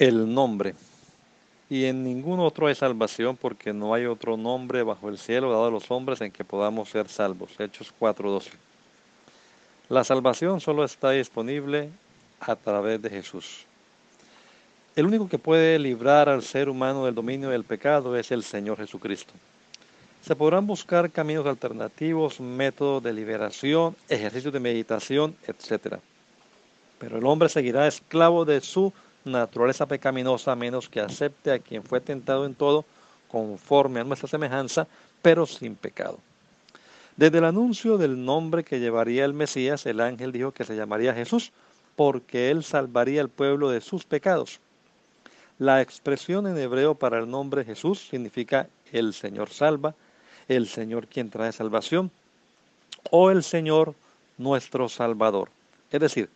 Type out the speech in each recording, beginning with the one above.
El nombre. Y en ningún otro hay salvación porque no hay otro nombre bajo el cielo dado a los hombres en que podamos ser salvos. Hechos 4:12. La salvación solo está disponible a través de Jesús. El único que puede librar al ser humano del dominio del pecado es el Señor Jesucristo. Se podrán buscar caminos alternativos, métodos de liberación, ejercicios de meditación, etc. Pero el hombre seguirá esclavo de su naturaleza pecaminosa, menos que acepte a quien fue tentado en todo, conforme a nuestra semejanza, pero sin pecado. Desde el anuncio del nombre que llevaría el Mesías, el ángel dijo que se llamaría Jesús, porque él salvaría al pueblo de sus pecados. La expresión en hebreo para el nombre Jesús significa el Señor salva, el Señor quien trae salvación, o el Señor nuestro Salvador. Es decir,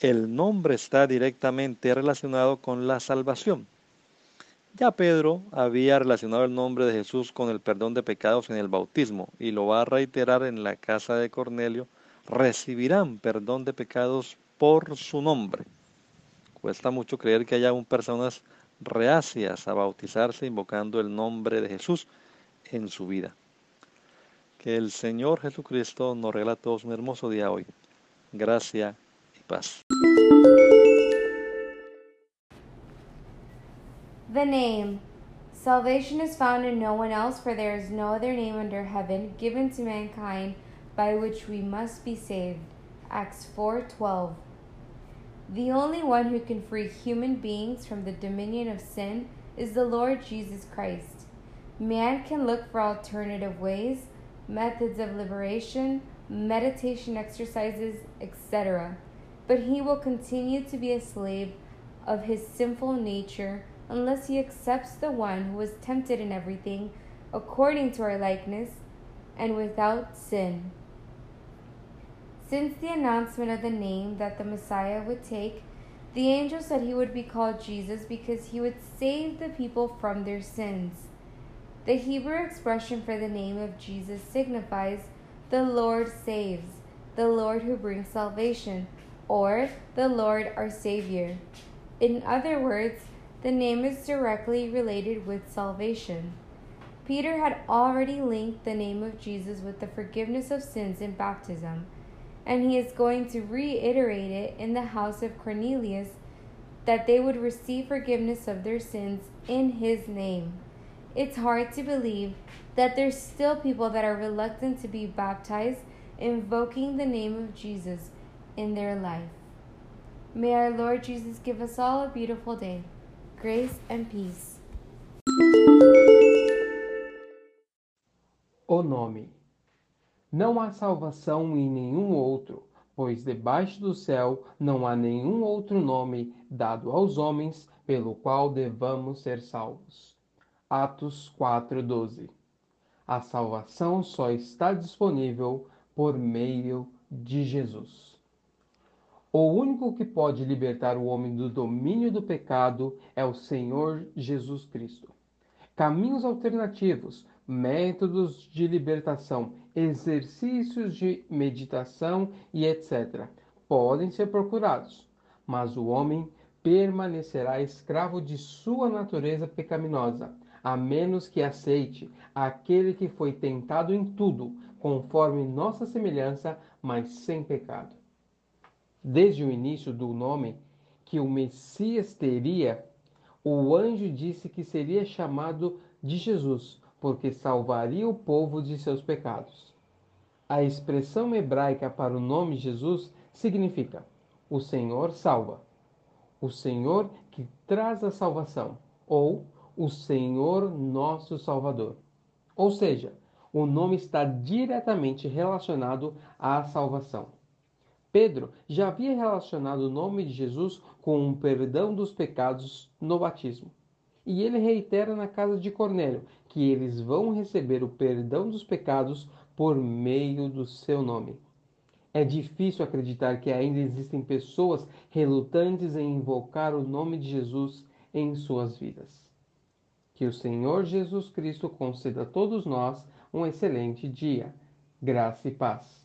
el nombre está directamente relacionado con la salvación. Ya Pedro había relacionado el nombre de Jesús con el perdón de pecados en el bautismo y lo va a reiterar en la casa de Cornelio. Recibirán perdón de pecados por su nombre. Cuesta mucho creer que haya aún personas reacias a bautizarse invocando el nombre de Jesús en su vida. Que el Señor Jesucristo nos regala a todos un hermoso día hoy. Gracias The name. Salvation is found in no one else, for there is no other name under heaven given to mankind by which we must be saved. Acts 4:12. The only one who can free human beings from the dominion of sin is the Lord Jesus Christ. Man can look for alternative ways, methods of liberation, meditation exercises, etc but he will continue to be a slave of his sinful nature unless he accepts the one who was tempted in everything according to our likeness and without sin. Since the announcement of the name that the Messiah would take, the angel said he would be called Jesus because he would save the people from their sins. The Hebrew expression for the name of Jesus signifies the Lord saves, the Lord who brings salvation or the Lord our Savior. In other words, the name is directly related with salvation. Peter had already linked the name of Jesus with the forgiveness of sins in baptism, and he is going to reiterate it in the house of Cornelius that they would receive forgiveness of their sins in his name. It's hard to believe that there's still people that are reluctant to be baptized invoking the name of Jesus in their life. May our Lord Jesus give us all a beautiful day. Grace and peace. O nome. Não há salvação em nenhum outro, pois debaixo do céu não há nenhum outro nome dado aos homens pelo qual devamos ser salvos. Atos 4:12. A salvação só está disponível por meio de Jesus. O único que pode libertar o homem do domínio do pecado é o Senhor Jesus Cristo. Caminhos alternativos, métodos de libertação, exercícios de meditação e etc. podem ser procurados, mas o homem permanecerá escravo de sua natureza pecaminosa, a menos que aceite aquele que foi tentado em tudo, conforme nossa semelhança, mas sem pecado desde o início do nome que o Messias teria, o anjo disse que seria chamado de Jesus, porque salvaria o povo de seus pecados. A expressão hebraica para o nome Jesus significa: o Senhor salva, o Senhor que traz a salvação, ou o Senhor nosso Salvador. Ou seja, o nome está diretamente relacionado à salvação. Pedro já havia relacionado o nome de Jesus com o perdão dos pecados no batismo. E ele reitera na casa de Cornélio que eles vão receber o perdão dos pecados por meio do seu nome. É difícil acreditar que ainda existem pessoas relutantes em invocar o nome de Jesus em suas vidas. Que o Senhor Jesus Cristo conceda a todos nós um excelente dia. Graça e paz.